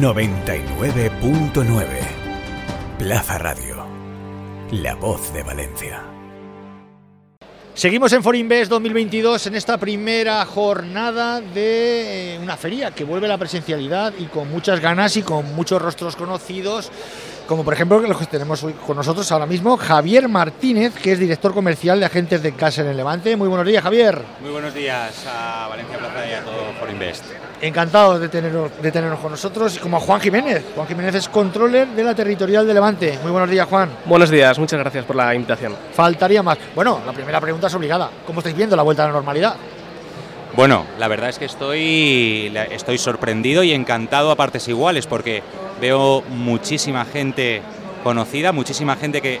99.9 Plaza Radio. La voz de Valencia. Seguimos en Forinvest 2022 en esta primera jornada de eh, una feria que vuelve a la presencialidad y con muchas ganas y con muchos rostros conocidos como por ejemplo los que tenemos hoy con nosotros ahora mismo, Javier Martínez, que es director comercial de agentes de casa en el Levante. Muy buenos días, Javier. Muy buenos días a Valencia Plaza y a todo For Invest. Encantado de tenernos, de tenernos con nosotros y como a Juan Jiménez. Juan Jiménez es controller de la territorial de Levante. Muy buenos días, Juan. Buenos días, muchas gracias por la invitación. Faltaría más. Bueno, la primera pregunta es obligada. ¿Cómo estáis viendo la vuelta a la normalidad? Bueno, la verdad es que estoy, estoy sorprendido y encantado a partes iguales porque veo muchísima gente conocida, muchísima gente que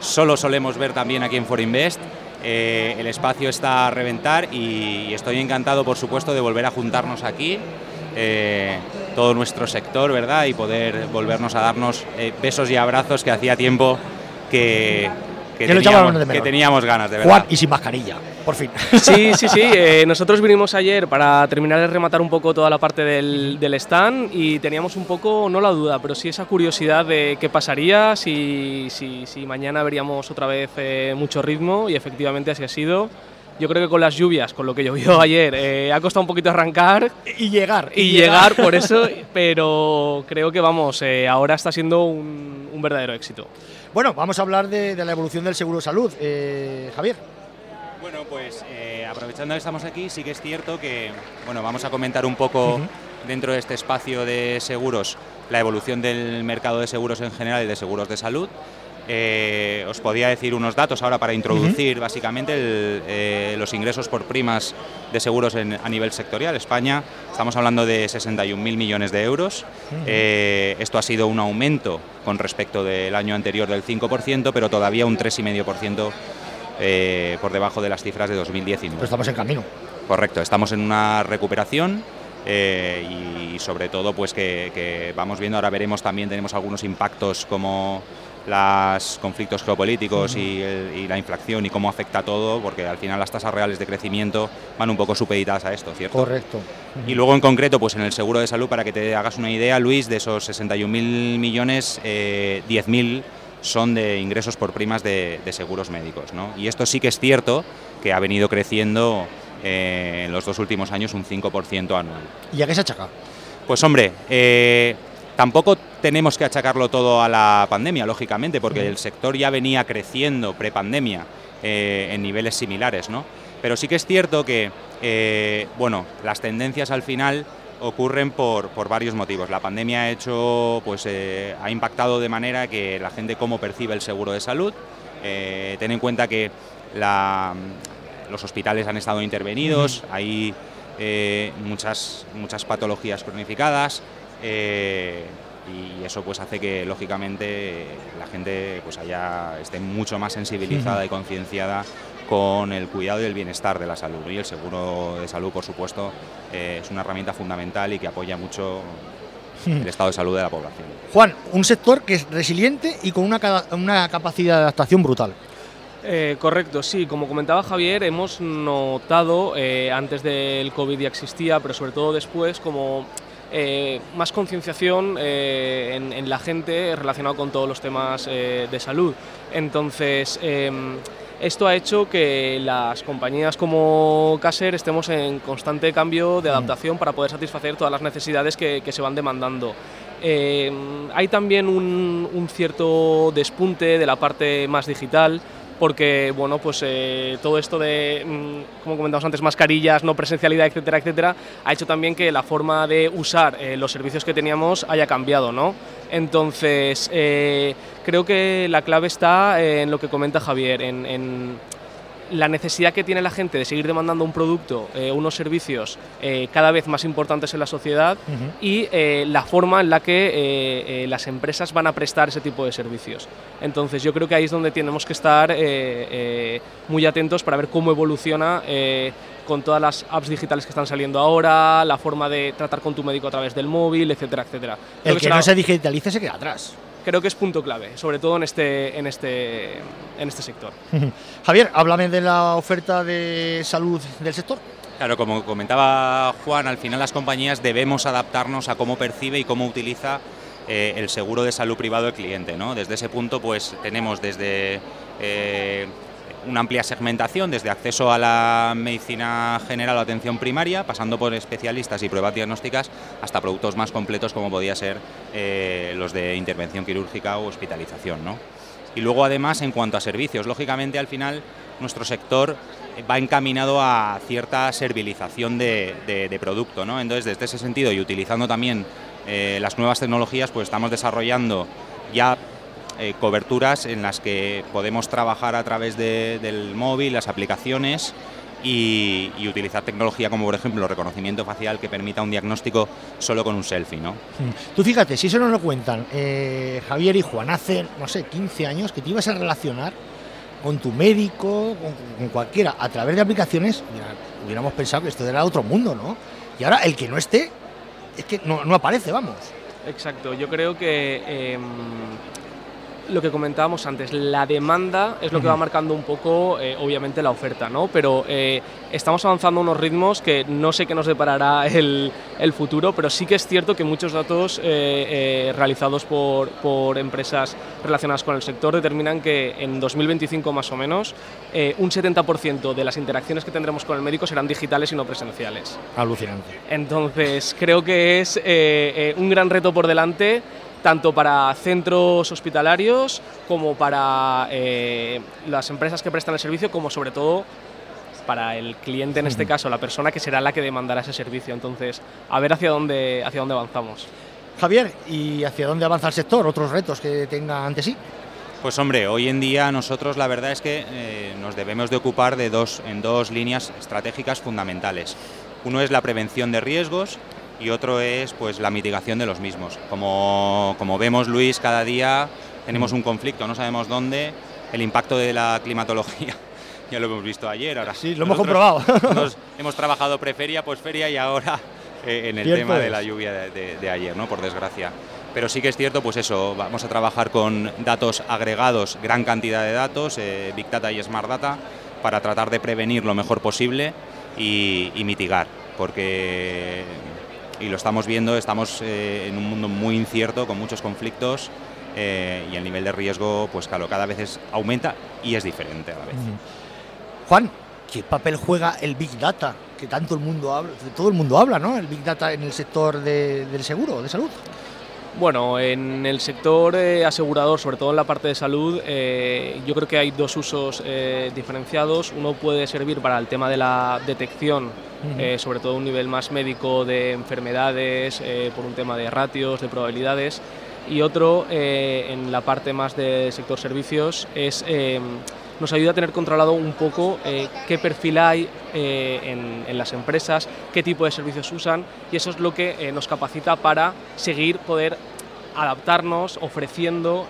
solo solemos ver también aquí en Forinvest. Eh, el espacio está a reventar y, estoy encantado, por supuesto, de volver a juntarnos aquí, eh, todo nuestro sector, ¿verdad? Y poder volvernos a darnos eh, besos y abrazos que hacía tiempo que, que, teníamos, ganas de verdad. Juan y sin mascarilla, por fin. Sí, sí, sí. Eh, nosotros vinimos ayer para terminar de rematar un poco toda la parte del, stand y teníamos un poco, no la duda, pero sí esa curiosidad de qué pasaría si, si, si mañana veríamos otra vez eh, mucho ritmo y efectivamente así ha sido. Yo creo que con las lluvias, con lo que llovió ayer, eh, ha costado un poquito arrancar. Y llegar. Y, llegar, por eso, pero creo que vamos, ahora está siendo un, un verdadero éxito. Bueno, vamos a hablar de, la evolución del seguro salud. Eh, Javier. Bueno, pues eh, aprovechando que estamos aquí, sí que es cierto que bueno, vamos a comentar un poco dentro de este espacio de seguros la evolución del mercado de seguros en general y de seguros de salud. Eh, os podía decir unos datos ahora para introducir básicamente eh, los ingresos por primas de seguros a nivel sectorial. España, estamos hablando de 61.000 millones de euros. Eh, esto ha sido un aumento con respecto del año anterior del 5%, pero todavía un 3,5% por debajo de las cifras de 2019. Pero estamos en camino. Correcto, estamos en una recuperación. y sobre todo pues que, vamos viendo ahora veremos también tenemos algunos impactos como los conflictos geopolíticos y, la inflación y cómo afecta todo, porque al final las tasas reales de crecimiento van un poco supeditadas a esto, ¿cierto? Correcto. Y luego en concreto, pues en el seguro de salud, para que te hagas una idea, Luis, de esos 61.000 millones, 10.000 eh, son de ingresos por primas de, seguros médicos, ¿no? Y esto sí que es cierto que ha venido creciendo eh, en los dos últimos años un 5% anual. ¿Y a qué se achaca? Pues hombre, eh, Tampoco tenemos que achacarlo todo a la pandemia, lógicamente, porque el sector ya venía creciendo prepandemia eh, en niveles similares, ¿no? Pero sí que es cierto que, eh, bueno, las tendencias al final ocurren por, varios motivos. La pandemia ha hecho, pues, eh, ha impactado de manera que la gente cómo percibe el seguro de salud. ten en cuenta que los hospitales han estado intervenidos, hay muchas, muchas patologías cronificadas. Eh, y eso pues hace que lógicamente la gente pues haya esté mucho más sensibilizada y concienciada con el cuidado y el bienestar de la salud y el seguro de salud por supuesto eh, es una herramienta fundamental y que apoya mucho el estado de salud de la población. Juan, un sector que es resiliente y con una, una capacidad de adaptación brutal. Eh, correcto, sí, como comentaba Javier, hemos notado, antes del COVID ya existía, pero sobre todo después, como eh, más concienciación eh, en, la gente relacionado con todos los temas eh, de salud. Entonces, em, esto ha hecho que las compañías como Caser estemos en constante cambio de adaptación para poder satisfacer todas las necesidades que, se van demandando. Em, hay también un cierto despunte de la parte más digital porque bueno, pues eh, todo esto de, mm, como comentamos antes, mascarillas, no presencialidad, etcétera, etcétera, ha hecho también que la forma de usar eh, los servicios que teníamos haya cambiado, ¿no? Entonces, eh, creo que la clave está en lo que comenta Javier, en la necesidad que tiene la gente de seguir demandando un producto, eh, unos servicios eh, cada vez más importantes en la sociedad y eh, la forma en la que las empresas van a prestar ese tipo de servicios. Entonces yo creo que ahí es donde tenemos que estar muy atentos para ver cómo evoluciona con todas las apps digitales que están saliendo ahora, la forma de tratar con tu médico a través del móvil, etcétera, etcétera. El que, no se digitalice se queda atrás creo que es punto clave, sobre todo en este, en este, en este sector. Javier, háblame de la oferta de salud del sector. Claro, como comentaba Juan, al final las compañías debemos adaptarnos a cómo percibe y cómo utiliza eh, el seguro de salud privado del cliente. ¿no? Desde ese punto, pues tenemos desde eh, una amplia segmentación, desde acceso a la medicina general o atención primaria, pasando por especialistas y pruebas diagnósticas, hasta productos más completos como podía ser eh, los de intervención quirúrgica o hospitalización. ¿no? Y luego, además, en cuanto a servicios, lógicamente, al final, nuestro sector va encaminado a cierta servilización de, producto. ¿no? Entonces, desde ese sentido y utilizando también eh, las nuevas tecnologías, pues estamos desarrollando ya eh, coberturas en las que podemos trabajar a través del móvil, las aplicaciones y, utilizar tecnología como por ejemplo el reconocimiento facial que permita un diagnóstico solo con un selfie. ¿no? Hmm. Tú fíjate, si eso nos lo cuentan eh, Javier y Juan hace, no sé, 15 años que te ibas a relacionar con tu médico, con, cualquiera, a través de aplicaciones, hubiéramos pensado que esto era otro mundo, ¿no? Y ahora el que no esté es que no, no aparece, vamos. Exacto, yo creo que em, lo que comentábamos antes, la demanda es lo que va marcando un poco, eh, obviamente, la oferta, ¿no? Pero eh, estamos avanzando a unos ritmos que no sé qué nos deparará el, futuro, pero sí que es cierto que muchos datos eh, realizados por, por, empresas relacionadas con el sector determinan que en 2025 más o menos un 70% de las interacciones que tendremos con el médico serán digitales y no presenciales. Alucinante. Entonces, creo que es un gran reto por delante tanto para centros hospitalarios como para eh, las empresas que prestan el servicio, como sobre todo para el cliente, en este caso, la persona que será la que demandará ese servicio. Entonces, a ver hacia dónde, hacia dónde avanzamos. Javier, ¿y hacia dónde avanza el sector? ¿Otros retos que tenga ante sí? Pues hombre, hoy en día nosotros la verdad es que eh, nos debemos de ocupar de dos, en dos líneas estratégicas fundamentales. Uno es la prevención de riesgos y otro es pues la mitigación de los mismos. Como, como vemos Luis, cada día tenemos un conflicto, no sabemos dónde, el impacto de la climatología. Ya lo hemos visto ayer, ahora sí. lo hemos comprobado. hemos trabajado preferia, posferia y ahora eh, en el tema de la lluvia de, ayer, ¿no? por desgracia. Pero sí que es cierto, pues eso, vamos a trabajar con datos agregados, gran cantidad de datos, eh, Big Data y Smart Data, para tratar de prevenir lo mejor posible y, y mitigar, porque y lo estamos viendo, estamos eh, en un mundo muy incierto, con muchos conflictos eh, y el nivel de riesgo pues claro, cada vez aumenta y es diferente a la vez. Juan, ¿qué papel juega el Big Data? Que tanto el mundo habla, todo el mundo habla, ¿no? El Big Data en el sector del seguro, de salud. Bueno, en el sector eh, asegurador, sobre todo en la parte de salud, eh, yo creo que hay dos usos eh, diferenciados. Uno puede servir para el tema de la detección, sobre todo a un nivel más médico de enfermedades, por un tema de ratios, de probabilidades. Y otro, en la parte más del sector servicios, es nos ayuda a tener controlado un poco eh, qué perfil hay eh, en, las empresas, qué tipo de servicios usan y eso es lo que eh, nos capacita para seguir poder adaptarnos ofreciendo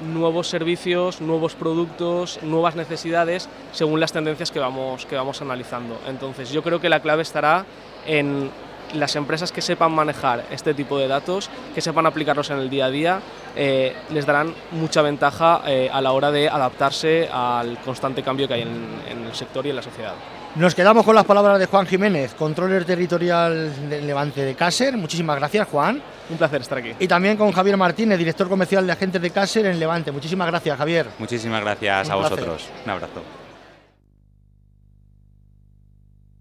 nuevos servicios, nuevos productos, nuevas necesidades según las tendencias que vamos, que vamos analizando. Entonces yo creo que la clave estará en las empresas que sepan manejar este tipo de datos, que sepan aplicarlos en el día a día, eh, les darán mucha ventaja eh, a la hora de adaptarse al constante cambio que hay en, el sector y en la sociedad. Nos quedamos con las palabras de Juan Jiménez, controller territorial del Levante de Cáser. Muchísimas gracias, Juan. Un placer estar aquí. Y también con Javier Martínez, director comercial de agentes de Cáser en Levante. Muchísimas gracias, Javier. Muchísimas gracias a vosotros. Un abrazo.